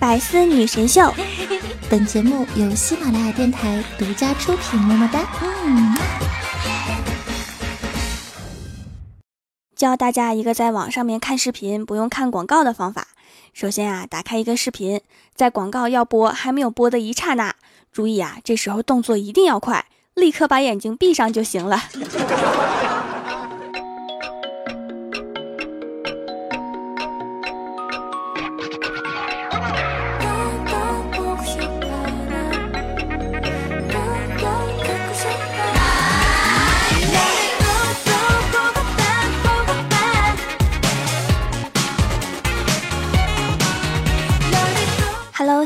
百思女神秀，本节目由喜马拉雅电台独家出品。么么哒！嗯，教大家一个在网上面看视频不用看广告的方法。首先啊，打开一个视频，在广告要播还没有播的一刹那，注意啊，这时候动作一定要快，立刻把眼睛闭上就行了。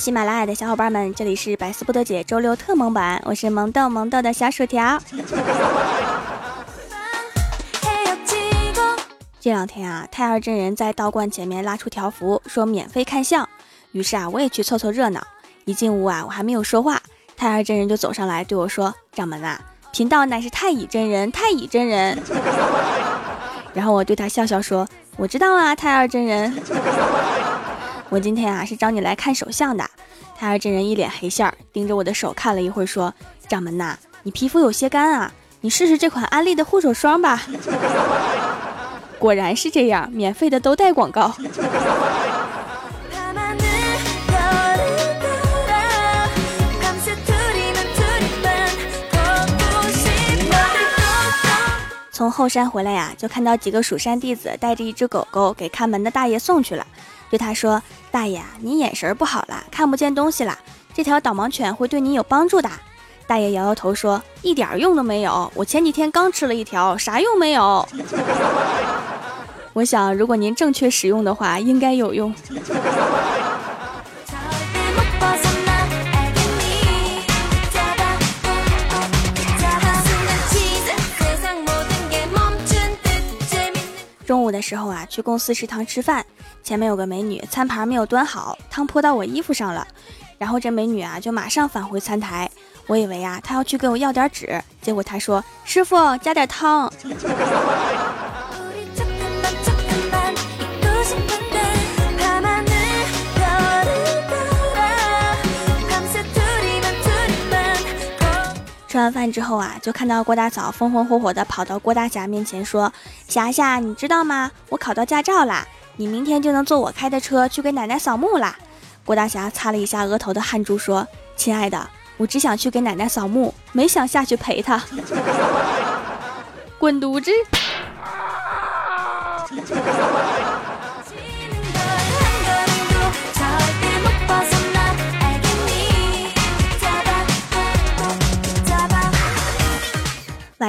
喜马拉雅的小伙伴们，这里是百思不得姐周六特萌版，我是萌豆萌豆的小薯条。这两天啊，太二真人在道观前面拉出条幅，说免费看相。于是啊，我也去凑凑热闹。一进屋啊，我还没有说话，太二真人就走上来对我说：“掌门啊，贫道乃是太乙真人，太乙真人。” 然后我对他笑笑说：“我知道啊，太二真人。” 我今天啊是找你来看手相的，太二真人一脸黑线儿，盯着我的手看了一会儿，说：“掌门呐，你皮肤有些干啊，你试试这款安利的护手霜吧。”果然是这样，免费的都带广告。从后山回来呀，就看到几个蜀山弟子带着一只狗狗给看门的大爷送去了。对他说：“大爷，您眼神不好了，看不见东西啦。这条导盲犬会对你有帮助的。”大爷摇摇头说：“一点用都没有，我前几天刚吃了一条，啥用没有。”我想，如果您正确使用的话，应该有用。时候啊，去公司食堂吃饭，前面有个美女，餐盘没有端好，汤泼到我衣服上了，然后这美女啊就马上返回餐台，我以为啊她要去给我要点纸，结果她说：“师傅加点汤。”吃完饭之后啊，就看到郭大嫂风风火火的跑到郭大侠面前说：“霞霞，你知道吗？我考到驾照啦，你明天就能坐我开的车去给奶奶扫墓啦。”郭大侠擦了一下额头的汗珠，说：“亲爱的，我只想去给奶奶扫墓，没想下去陪她。滚犊子！”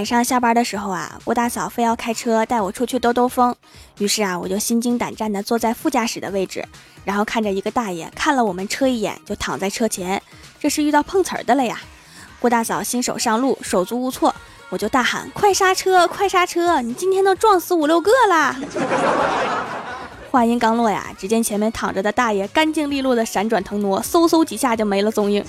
晚上下班的时候啊，郭大嫂非要开车带我出去兜兜风，于是啊，我就心惊胆战地坐在副驾驶的位置，然后看着一个大爷看了我们车一眼，就躺在车前，这是遇到碰瓷儿的了呀。郭大嫂新手上路，手足无措，我就大喊：“快刹车，快刹车！你今天都撞死五六个啦！” 话音刚落呀，只见前面躺着的大爷干净利落的闪转腾挪，嗖嗖几下就没了踪影。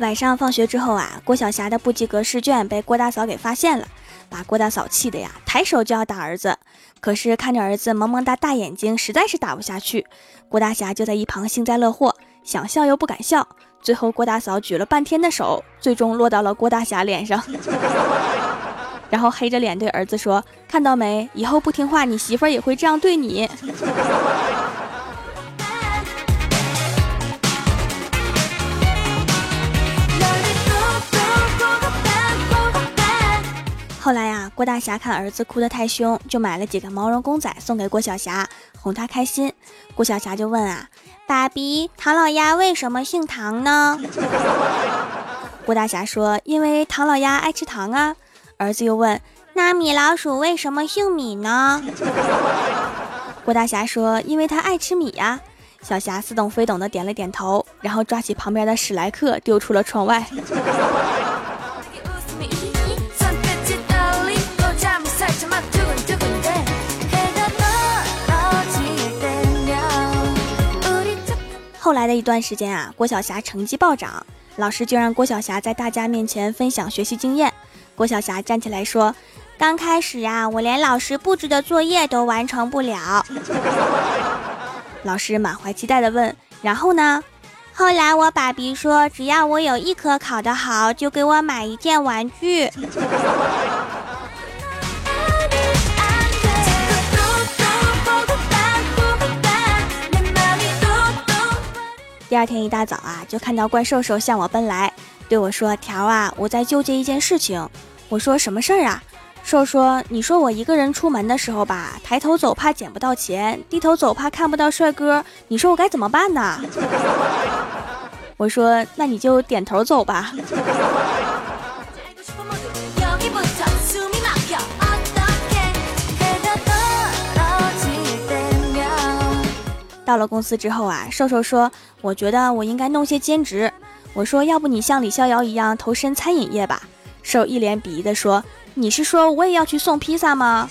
晚上放学之后啊，郭晓霞的不及格试卷被郭大嫂给发现了，把郭大嫂气的呀，抬手就要打儿子。可是看着儿子萌萌哒大眼睛，实在是打不下去。郭大侠就在一旁幸灾乐祸，想笑又不敢笑。最后郭大嫂举了半天的手，最终落到了郭大侠脸上，然后黑着脸对儿子说：“看到没？以后不听话，你媳妇儿也会这样对你。”后来呀，郭大侠看儿子哭得太凶，就买了几个毛绒公仔送给郭晓霞，哄她开心。郭晓霞就问啊：“爸比，唐老鸭为什么姓唐呢？” 郭大侠说：“因为唐老鸭爱吃糖啊。”儿子又问：“那米老鼠为什么姓米呢？” 郭大侠说：“因为他爱吃米呀。”小霞似懂非懂的点了点头，然后抓起旁边的史莱克丢出了窗外。后来的一段时间啊，郭晓霞成绩暴涨，老师就让郭晓霞在大家面前分享学习经验。郭晓霞站起来说：“刚开始呀，我连老师布置的作业都完成不了。”老师满怀期待的问：“然后呢？”后来我爸比说：“只要我有一科考得好，就给我买一件玩具。”第二天一大早啊，就看到怪兽兽向我奔来，对我说：“条啊，我在纠结一件事情。”我说：“什么事儿啊？”兽说：“你说我一个人出门的时候吧，抬头走怕捡不到钱，低头走怕看不到帅哥，你说我该怎么办呢？” 我说：“那你就点头走吧。”到了公司之后啊，瘦瘦说：“我觉得我应该弄些兼职。”我说：“要不你像李逍遥一样投身餐饮业吧？”瘦一脸鄙夷的说：“你是说我也要去送披萨吗？”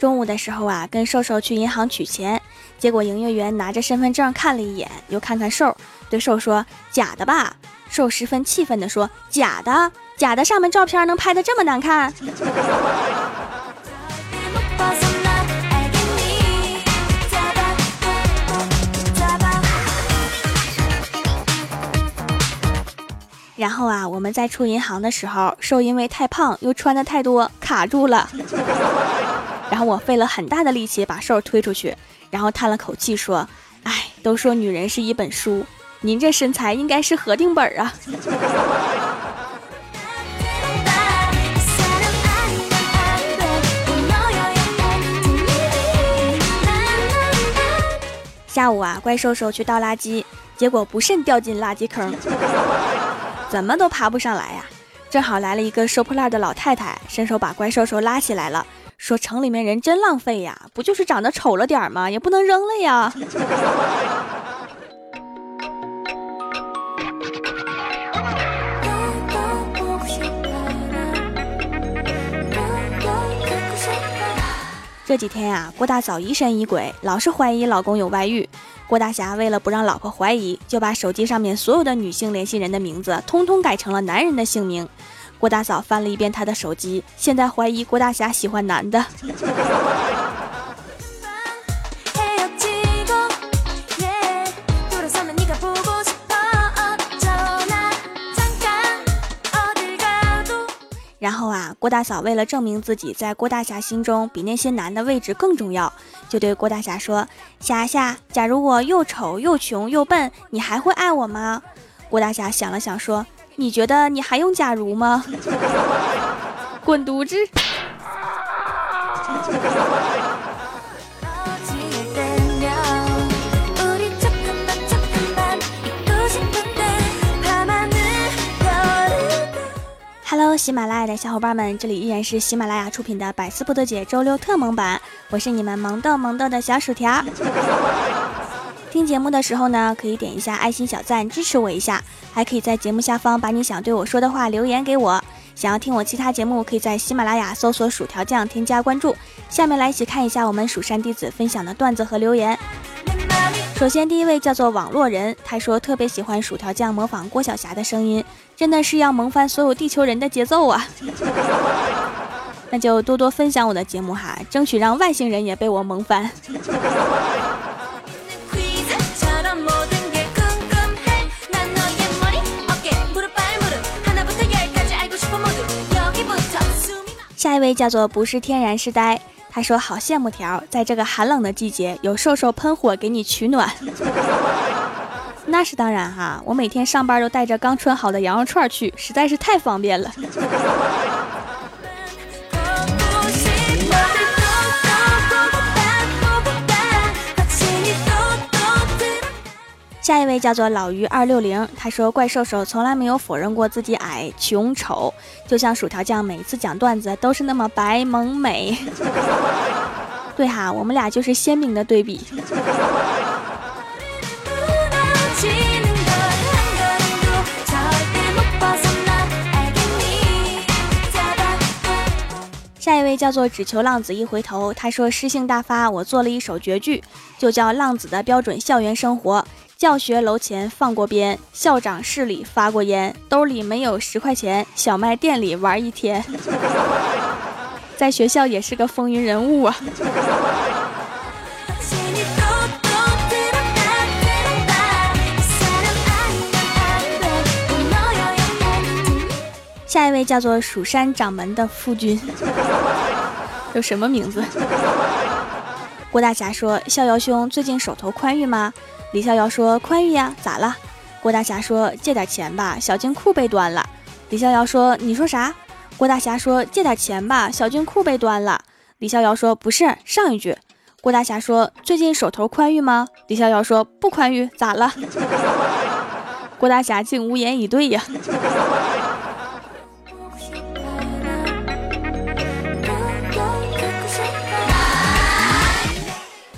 中午的时候啊，跟瘦瘦去银行取钱，结果营业员拿着身份证看了一眼，又看看瘦，对瘦说：“假的吧？”瘦十分气愤地说：“假的，假的，上面照片能拍的这么难看？”然后啊，我们在出银行的时候，瘦因为太胖又穿的太多，卡住了。然后我费了很大的力气把瘦推出去，然后叹了口气说：“哎，都说女人是一本书。”您这身材应该是合订本啊！下午啊，怪兽兽去倒垃圾，结果不慎掉进垃圾坑，怎么都爬不上来呀！正好来了一个收破烂的老太太，伸手把怪兽兽拉起来了，说：“城里面人真浪费呀，不就是长得丑了点吗？也不能扔了呀！”这几天呀，郭大嫂疑神疑鬼，老是怀疑老公有外遇。郭大侠为了不让老婆怀疑，就把手机上面所有的女性联系人的名字通通改成了男人的姓名。郭大嫂翻了一遍他的手机，现在怀疑郭大侠喜欢男的。郭大嫂为了证明自己在郭大侠心中比那些男的位置更重要，就对郭大侠说：“侠侠，假如我又丑又穷又笨，你还会爱我吗？”郭大侠想了想说：“你觉得你还用假如吗？” 滚犊子 ！Hello，喜马拉雅的小伙伴们，这里依然是喜马拉雅出品的《百思不得解》周六特萌版，我是你们萌豆萌豆的小薯条。听节目的时候呢，可以点一下爱心小赞支持我一下，还可以在节目下方把你想对我说的话留言给我。想要听我其他节目，可以在喜马拉雅搜索“薯条酱”添加关注。下面来一起看一下我们蜀山弟子分享的段子和留言。首先，第一位叫做网络人，他说特别喜欢薯条酱模仿郭晓霞的声音，真的是要萌翻所有地球人的节奏啊！那就多多分享我的节目哈，争取让外星人也被我萌翻。下一位叫做不是天然是呆。他说：“好羡慕条，在这个寒冷的季节，有瘦瘦喷火给你取暖。那是当然哈，我每天上班都带着刚穿好的羊肉串去，实在是太方便了。”下一位叫做老于二六零，他说怪兽兽从来没有否认过自己矮、穷、丑，就像薯条酱每次讲段子都是那么白萌美。对哈，我们俩就是鲜明的对比。位叫做只求浪子一回头，他说诗兴大发，我做了一首绝句，就叫《浪子的标准校园生活》。教学楼前放过鞭，校长室里发过烟，兜里没有十块钱，小卖店里玩一天。在学校也是个风云人物啊。下一位叫做蜀山掌门的夫君，有什么名字？郭大侠说：“逍遥兄最近手头宽裕吗？”李逍遥说：“宽裕呀，咋了？”郭大侠说：“借点钱吧，小金库被端了。”李逍遥说：“你说啥？”郭大侠说：“借点钱吧，小金库被端了。”李逍遥说：“不是，上一句。”郭大侠说：“最近手头宽裕吗？”李逍遥说：“不宽裕，咋了？” 郭大侠竟无言以对呀。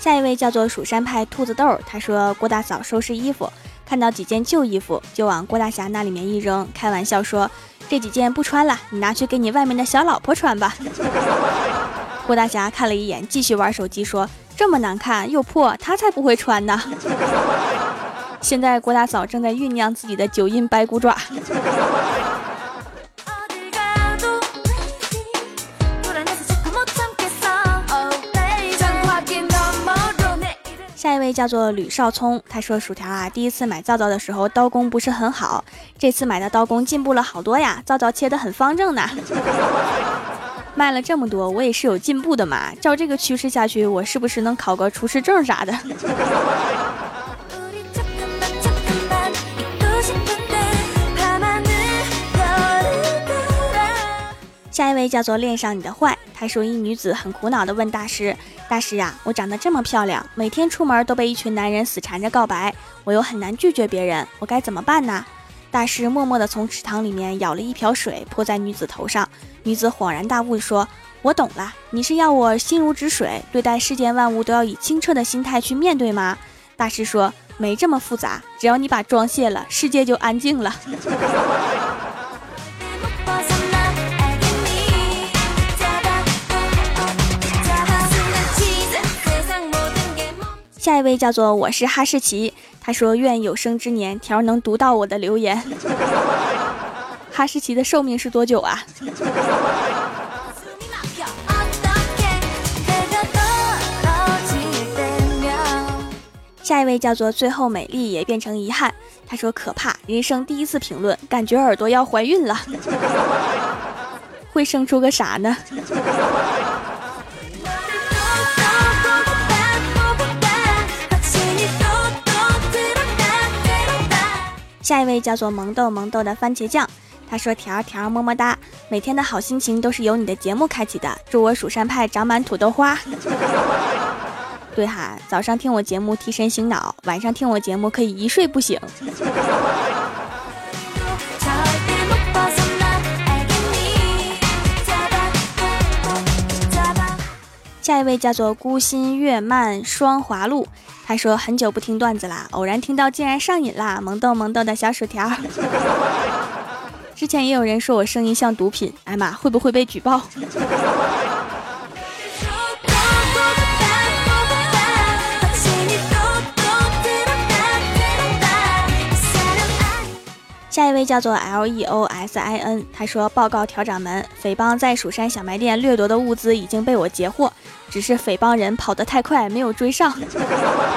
下一位叫做蜀山派兔子豆，他说郭大嫂收拾衣服，看到几件旧衣服，就往郭大侠那里面一扔，开玩笑说这几件不穿了，你拿去给你外面的小老婆穿吧。郭大侠看了一眼，继续玩手机，说这么难看又破，他才不会穿呢。现在郭大嫂正在酝酿自己的九阴白骨爪。下一位叫做吕少聪，他说：“薯条啊，第一次买皂皂的时候刀工不是很好，这次买的刀工进步了好多呀，皂皂切的很方正呢。卖了这么多，我也是有进步的嘛。照这个趋势下去，我是不是能考个厨师证啥的？” 下一位叫做恋上你的坏，他说一女子很苦恼的问大师：“大师呀，我长得这么漂亮，每天出门都被一群男人死缠着告白，我又很难拒绝别人，我该怎么办呢？”大师默默地从池塘里面舀了一瓢水泼在女子头上，女子恍然大悟说：“我懂了，你是要我心如止水，对待世间万物都要以清澈的心态去面对吗？”大师说：“没这么复杂，只要你把妆卸了，世界就安静了。” 下一位叫做我是哈士奇，他说愿有生之年条能读到我的留言。哈士奇的寿命是多久啊？下一位叫做最后美丽也变成遗憾，他说可怕，人生第一次评论，感觉耳朵要怀孕了，会生出个啥呢？下一位叫做萌豆萌豆的番茄酱，他说：“条条么么哒，每天的好心情都是由你的节目开启的，祝我蜀山派长满土豆花。”对哈，早上听我节目提神醒脑，晚上听我节目可以一睡不醒。下一位叫做孤心月漫霜华露。他说很久不听段子啦，偶然听到竟然上瘾啦！萌豆萌豆的小薯条。之前也有人说我声音像毒品，哎妈，会不会被举报？下一位叫做 L E O S I N，他说报告调掌门，匪帮在蜀山小卖店掠夺的物资已经被我截获。只是匪帮人跑得太快，没有追上。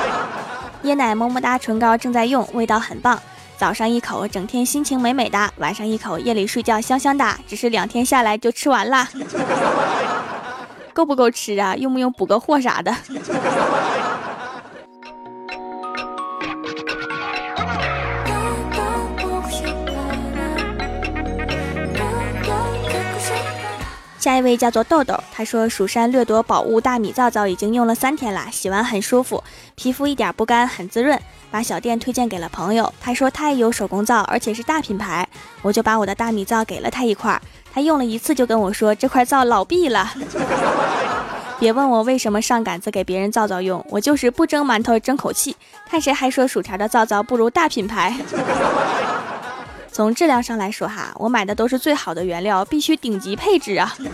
椰奶么么哒唇膏正在用，味道很棒。早上一口，整天心情美美哒；晚上一口，夜里睡觉香香哒。只是两天下来就吃完了，够不够吃啊？用不用补个货啥的？下一位叫做豆豆，他说蜀山掠夺宝物大米皂皂已经用了三天了，洗完很舒服，皮肤一点不干，很滋润。把小店推荐给了朋友，他说他也有手工皂，而且是大品牌，我就把我的大米皂给了他一块，他用了一次就跟我说这块皂老闭了。别问我为什么上杆子给别人皂皂用，我就是不蒸馒头争口气，看谁还说薯条的皂皂不如大品牌。从质量上来说哈我买的都是最好的原料必须顶级配置啊。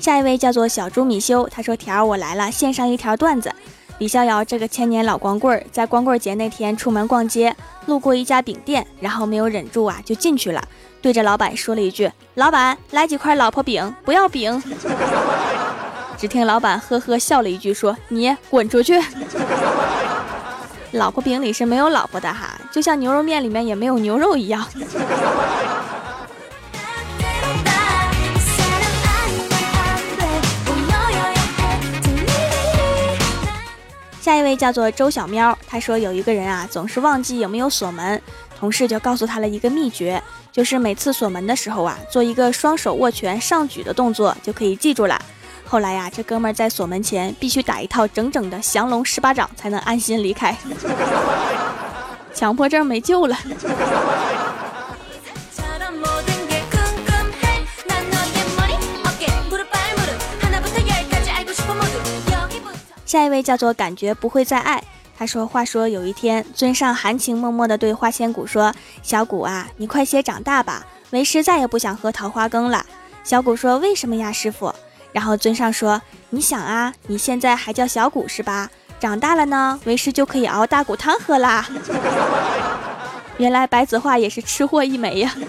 下一位叫做小猪米修他说条儿我来了献上一条段子。李逍遥这个千年老光棍在光棍节那天出门逛街路过一家饼店然后没有忍住啊就进去了对着老板说了一句老板来几块老婆饼不要饼。只听老板呵呵笑了一句，说：‘你滚出去。’老婆饼里是没有老婆的哈，就像牛肉面里面也没有牛肉一样。”下一位叫做周小喵，他说有一个人啊，总是忘记有没有锁门，同事就告诉他了一个秘诀，就是每次锁门的时候啊，做一个双手握拳上举的动作，就可以记住了。后来呀，这哥们儿在锁门前必须打一套整整的降龙十八掌，才能安心离开。强迫症没救了。下一位叫做感觉不会再爱，他说：“话说有一天，尊上含情脉脉地对花千骨说：‘小骨啊，你快些长大吧，为师再也不想喝桃花羹了。’小骨说：‘为什么呀，师傅？’然后尊上说：‘你想啊，你现在还叫小骨是吧？长大了呢，为师就可以熬大骨汤喝啦。’原来白子画也是吃货一枚呀。”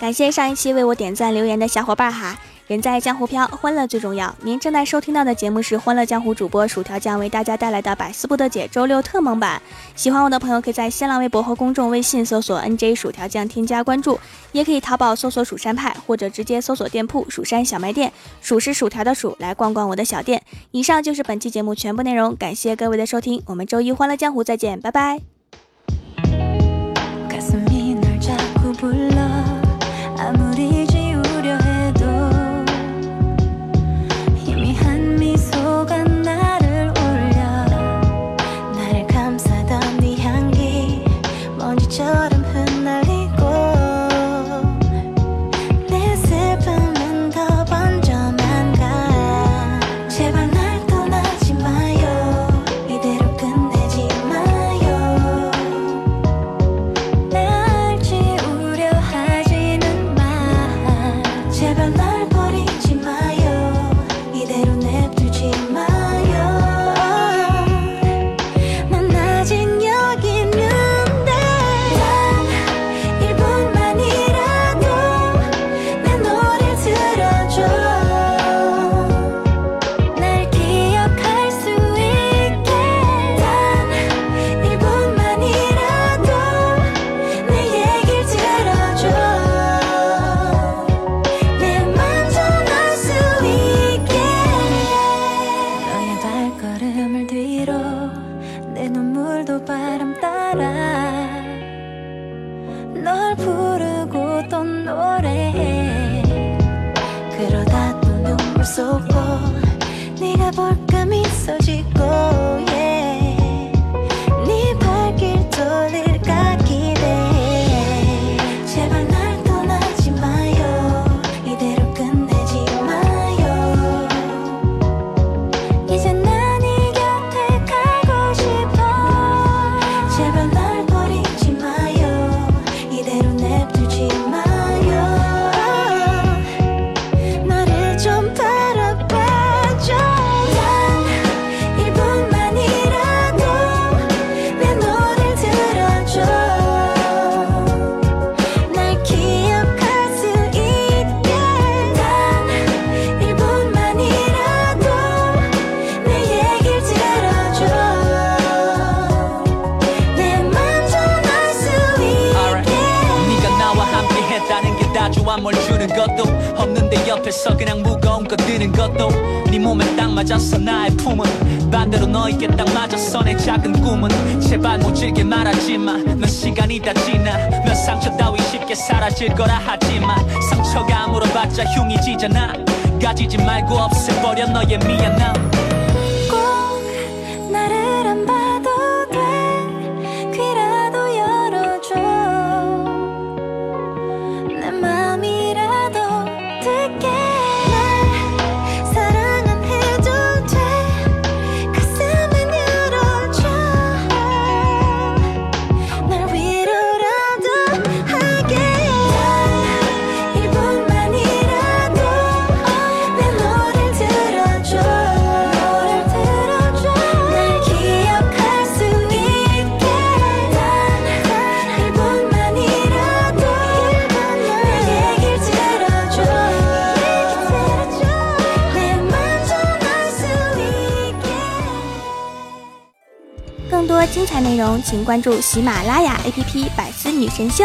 感谢上一期为我点赞留言的小伙伴哈！人在江湖飘，欢乐最重要。您正在收听到的节目是《欢乐江湖》主播薯条酱为大家带来的百思不得解周六特蒙版。喜欢我的朋友可以在新浪微博和公众微信搜索 “nj 薯条酱”添加关注，也可以淘宝搜索“蜀山派”或者直接搜索店铺“蜀山小卖店”，薯是薯条的薯，来逛逛我的小店。以上就是本期节目全部内容，感谢各位的收听，我们周一《欢乐江湖》再见，拜拜。 맞았어 나의 품은 반대로 너에게 딱 맞았어 내 작은 꿈은 제발 못질게 말하지마. 몇 시간이 다 지나. 몇 상처 따위 쉽게 사라질 거라 하지만 상처가 물어봤자 흉이 지잖아. 가지지 말고 없애버려 너의 미안함 请关注喜马拉雅 APP《百思女神秀》。